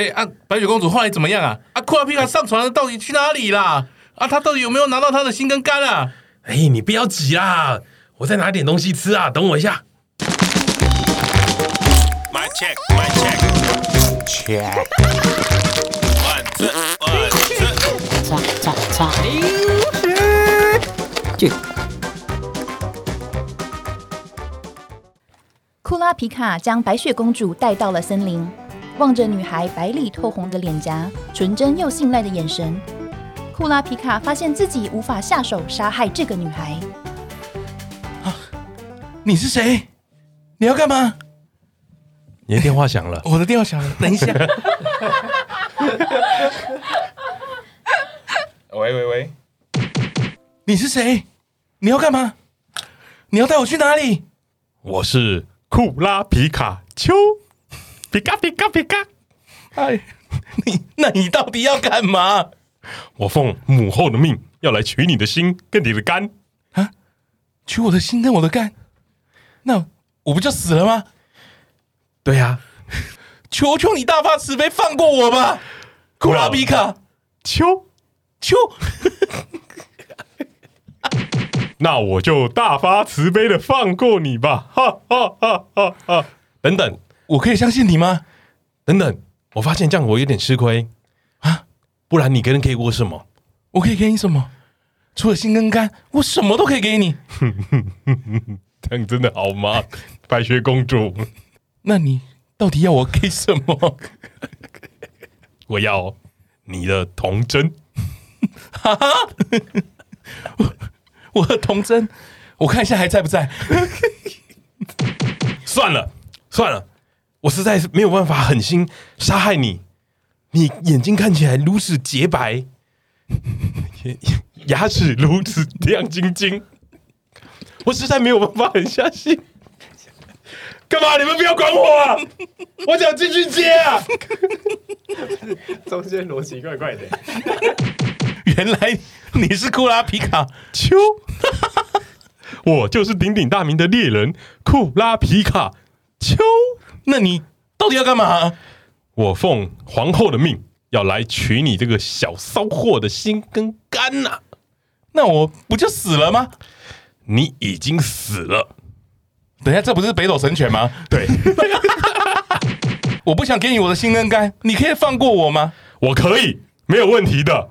哎啊，白雪公主后来怎么样啊？啊，库拉皮卡上船了，到底去哪里啦？啊，他到底有没有拿到他的心跟肝啊？哎，你不要急啦，我再拿点东西吃啊，等我一下。My check, my check, check. One, two, one, two. 擦擦擦，就库拉皮卡将白雪公主带到了森林，望着女孩白里透红的脸颊、纯真又信赖的眼神，库拉皮卡发现自己无法下手杀害这个女孩。啊，你是谁？你要干嘛？你的电话响了，我的电话响了，等一下。喂喂喂，你是谁？你要干嘛？你要带我去哪里？我是。库拉皮卡丘，皮卡皮卡皮卡，哎，你那你到底要干嘛？我奉母后的命，要来取你的心跟你的肝啊！取我的心跟我的肝，那我不就死了吗？对呀、啊，求求你大发慈悲，放过我吧！库拉皮卡丘丘。那我就大发慈悲的放过你吧，哈哈哈哈哈！等等，我可以相信你吗？等等，我发现这样我有点吃亏啊！不然你可以给我什么？我可以给你什么？除了心跟肝，我什么都可以给你。这样真的好吗，白雪公主？那你到底要我给什么？我要你的童真。哈哈。我我的童真，我看一下还在不在？算 了算了，我实在是没有办法狠心杀害你。你眼睛看起来如此洁白，牙齿如此亮晶晶，我实在没有办法很相信。干嘛？你们不要管我啊！我想继续接啊！中间逻辑怪怪的。原来你是库拉皮卡丘，我就是鼎鼎大名的猎人库拉皮卡丘。那你到底要干嘛？我奉皇后的命，要来取你这个小骚货的心跟肝呐、啊。那我不就死了吗？你已经死了。等一下，这不是北斗神拳吗？对。我不想给你我的心跟肝，你可以放过我吗？我可以，没有问题的。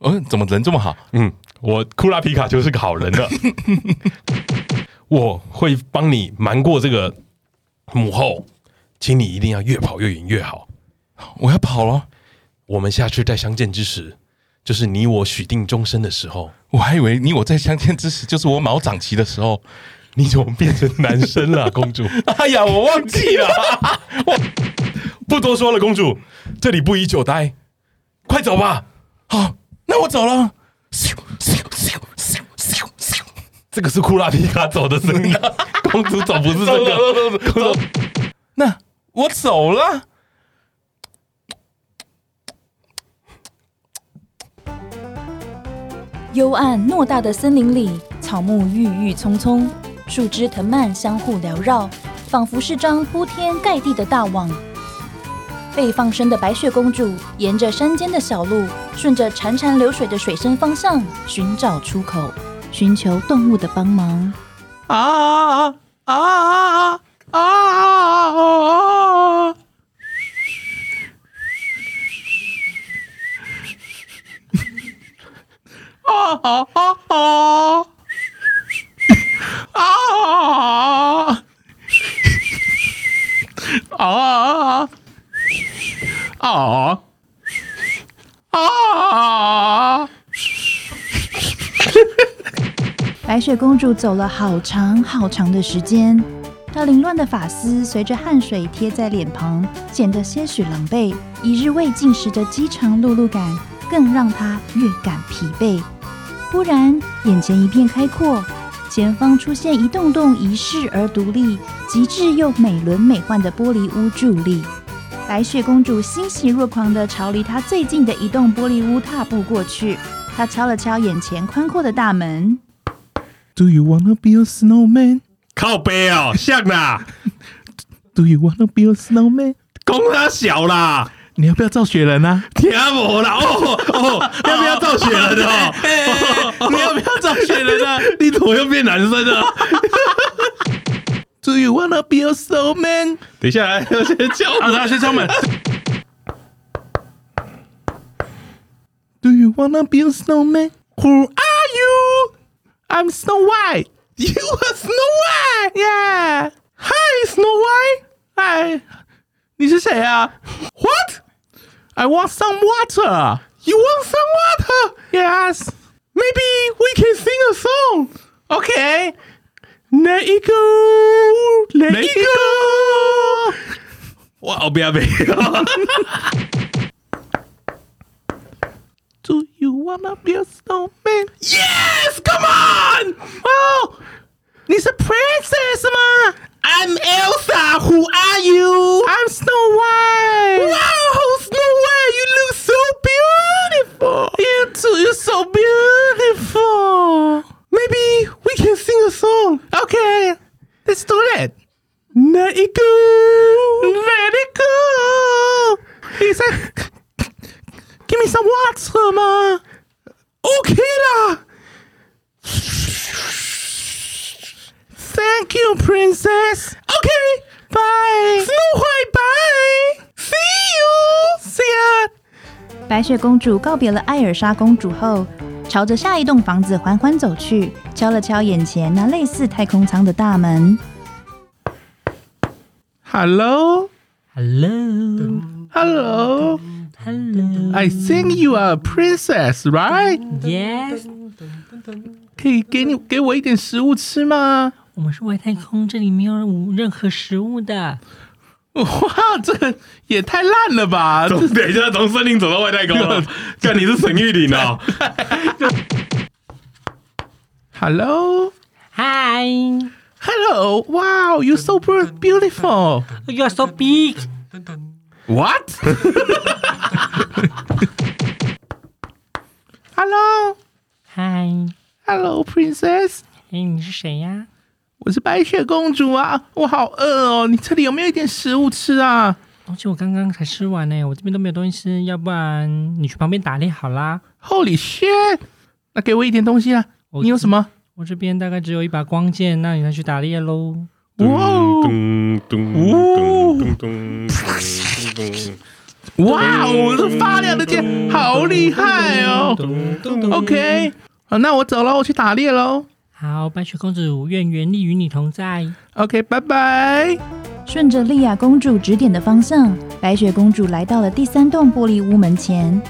嗯、哦，怎么人这么好？嗯，我库拉皮卡就是个好人的。我会帮你瞒过这个母后，请你一定要越跑越远越好。我要跑了，我们下去再相见之时，就是你我许定终身的时候。我还以为你我在相见之时，就是我毛长齐的时候。你怎么变成男生了，公主？哎呀，我忘记了。我不多说了，公主，这里不宜久待，快走吧。好。那我走了。这个是库拉皮卡走的声音，公主走不是这个。走，那我走了。幽暗偌大的森林里，草木郁郁葱葱，树枝藤蔓相互缭绕，仿佛是张铺天盖地的大网。被放生的白雪公主沿着山间的小路，顺着潺潺流水的水声方向寻找出口，寻求动物的帮忙。啊啊啊啊啊啊！啊啊啊！啊啊！啊啊！白雪公主走了好长好长的时间，她凌乱的发丝随着汗水贴在脸庞，显得些许狼狈。一日未进食的饥肠辘辘感，更让她越感疲惫。忽然，眼前一片开阔，前方出现一栋栋遗世而独立、极致又美轮美奂的玻璃屋伫立。白雪公主欣喜若狂地朝离她最近的一栋玻璃屋踏步过去。她敲了敲眼前宽阔的大门。Do you wanna be a snowman？靠背哦，像啦。Do you wanna be a snowman？公他小啦，你要不要造雪人啊？听我啦！哦哦，要不要造雪人的哦？你要不要造雪人啊？你怎么又变男生了？Do you wanna be a snowman？等一下，来，要先敲门，啊，先敲门。Do you wanna be a snowman? Who are you? I'm Snow White. You are Snow White? Yeah. Hi, Snow White. Hi. 你是谁啊？What? I want some water. You want some water? Yes. Maybe we can sing a song. Okay. Let it go. Let, let it, it go. go. Wow, baby. Do you wanna be a snowman? Yes! Come on! Oh! He's a princess, ma! I'm Elsa! Who are you? I'm Snow White! Wow! Snow White! Beautiful. You too. You're so beautiful. Maybe we can sing a song. Okay, let's do that. Let it go. Let it go. He said, "Give me some water 吗 OK 啦。Thank you, princess. OK, Bye. Snow White, 白雪公主告别了艾尔莎公主后，朝着下一栋房子缓缓走去，敲了敲眼前那类似太空舱的大门。Hello. Hello, Hello. hello. I think you are a princess, right? Yes，可以给你给我一点食物吃吗？我们是外太空，这里没有任何食物的。哇，这个也太烂了吧！从等一下，从森林走到外太空了。看你是沈玉琳哦。 Hello. Hi, Hello. Wow, you're so beautiful. you are so big. What? Hello. Hi， Hello, princess. 哎，你是谁呀？ 我是白雪公主啊，我好饿哦，你这里有没有一点食物吃啊？东西我刚刚才吃完呢，我这边都没有东西吃，要不然你去旁边打猎好啦。Holy shit！那给我一点东西啊！你有什么？我这边大概只有一把光剑，那你再去打猎喽。哇哦咚咚咚咚咚咚。哇哦，这发亮的剑好厉害哦！OK，好，那我走了，我去打猎喽。好，白雪公主愿原力与你同在。OK，拜拜。顺着莉亚公主指点的方向，白雪公主来到了第三栋玻璃屋门前。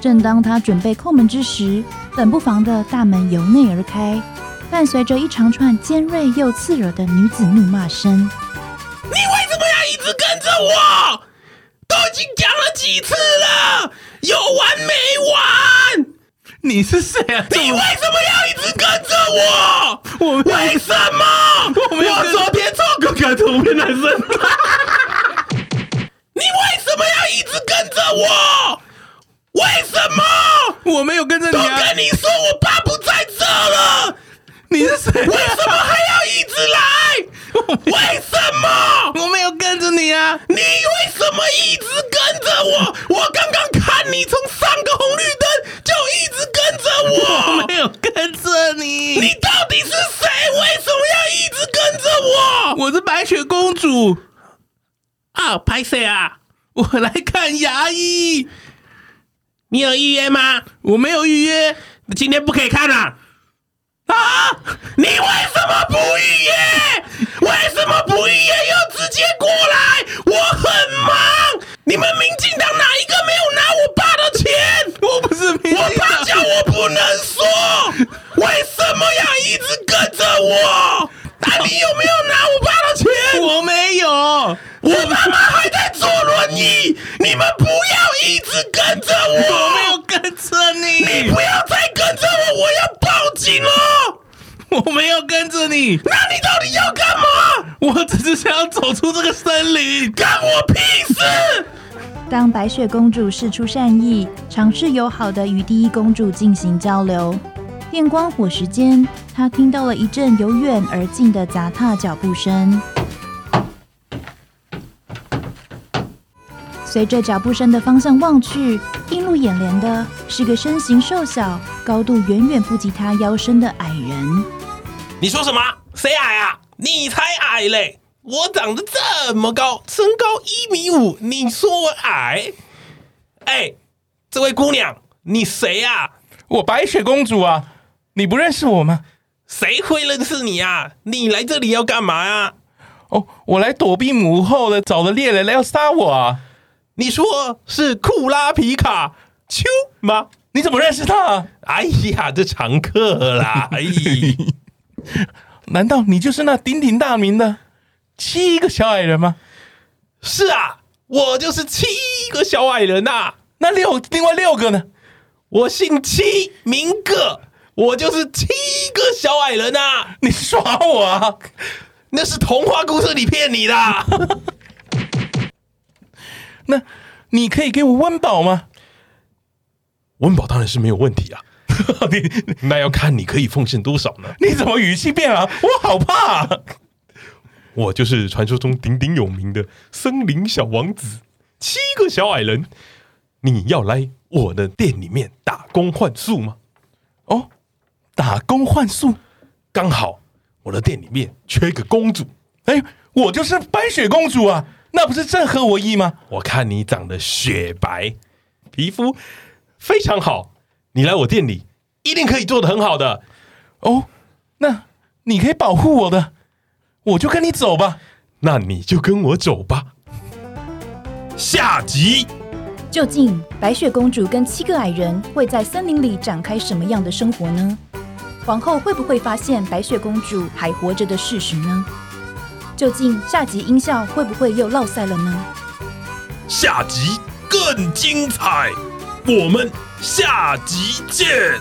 正当她准备叩门之时，冷不防的大门由内而开，伴随着一长串尖锐又刺耳的女子怒骂声。你为什么要一直跟着我？都已经讲了几次了，有完没完？你是谁啊？你为什么要一直跟着我？我为什么？我没有跟昨天做个改图片男生。你为什么要一直跟着我？为什么？我没有跟着你都啊！跟你说我爸不在这了，你是谁啊？为什么还要一直来？为什么？我没有跟着你啊！你为什么一直跟着我？我？是白雪公主，啊，拍谁啊？我来看牙医。你有预约吗？我没有预约今天不可以看啊！啊！你为跟着我没，有跟着你，你不要再跟着我，我要报警了。我没有跟着你，那你到底要干嘛？我只是想要走出这个森林。干我屁事！当白雪公主释出善意，尝试友好的与第一公主进行交流。电光火石间，她听到了一阵由远而近的杂踏脚步声。随着脚步声的方向望去，映入眼帘的是个身形瘦小、高度远远不及他腰身的矮人。你说什么？谁矮啊？你才矮嘞！我长得这么高，身高一米五，你说我矮？哎，这位姑娘，你谁呀？我白雪公主啊！你不认识我吗？谁会认识你啊？你来这里要干嘛呀？哦，我来躲避母后的，找了猎人来要杀我啊！你说是库拉皮卡丘吗？你怎么认识他？哎呀，这常客啦！哎，难道你就是那鼎鼎大名的？七个小矮人吗？是啊，我就是七个小矮人呐、啊。那六另外六个呢？我姓七，名个，我就是七个小矮人呐、啊。你耍我啊？那是童话故事里骗你的。那你可以给我温饱吗？温饱当然是没有问题啊。你那要看你可以奉献多少呢？你怎么语气变了？我好怕。我就是传说中鼎鼎有名的森林小王子，七个小矮人，你要来我的店里面打工换宿吗？哦，打工换宿，刚好我的店里面缺一个公主，哎，我就是白雪公主啊，那不是正合我意吗？我看你长得雪白，皮肤非常好，你来我店里一定可以做的很好的。哦，那你可以保护我的。我就跟你走吧，那你就跟我走吧。下集，究竟白雪公主跟七个矮人会在森林里展开什么样的生活呢？皇后会不会发现白雪公主还活着的事实呢？究竟下集音效会不会又落赛了呢？下集更精彩，我们下集见。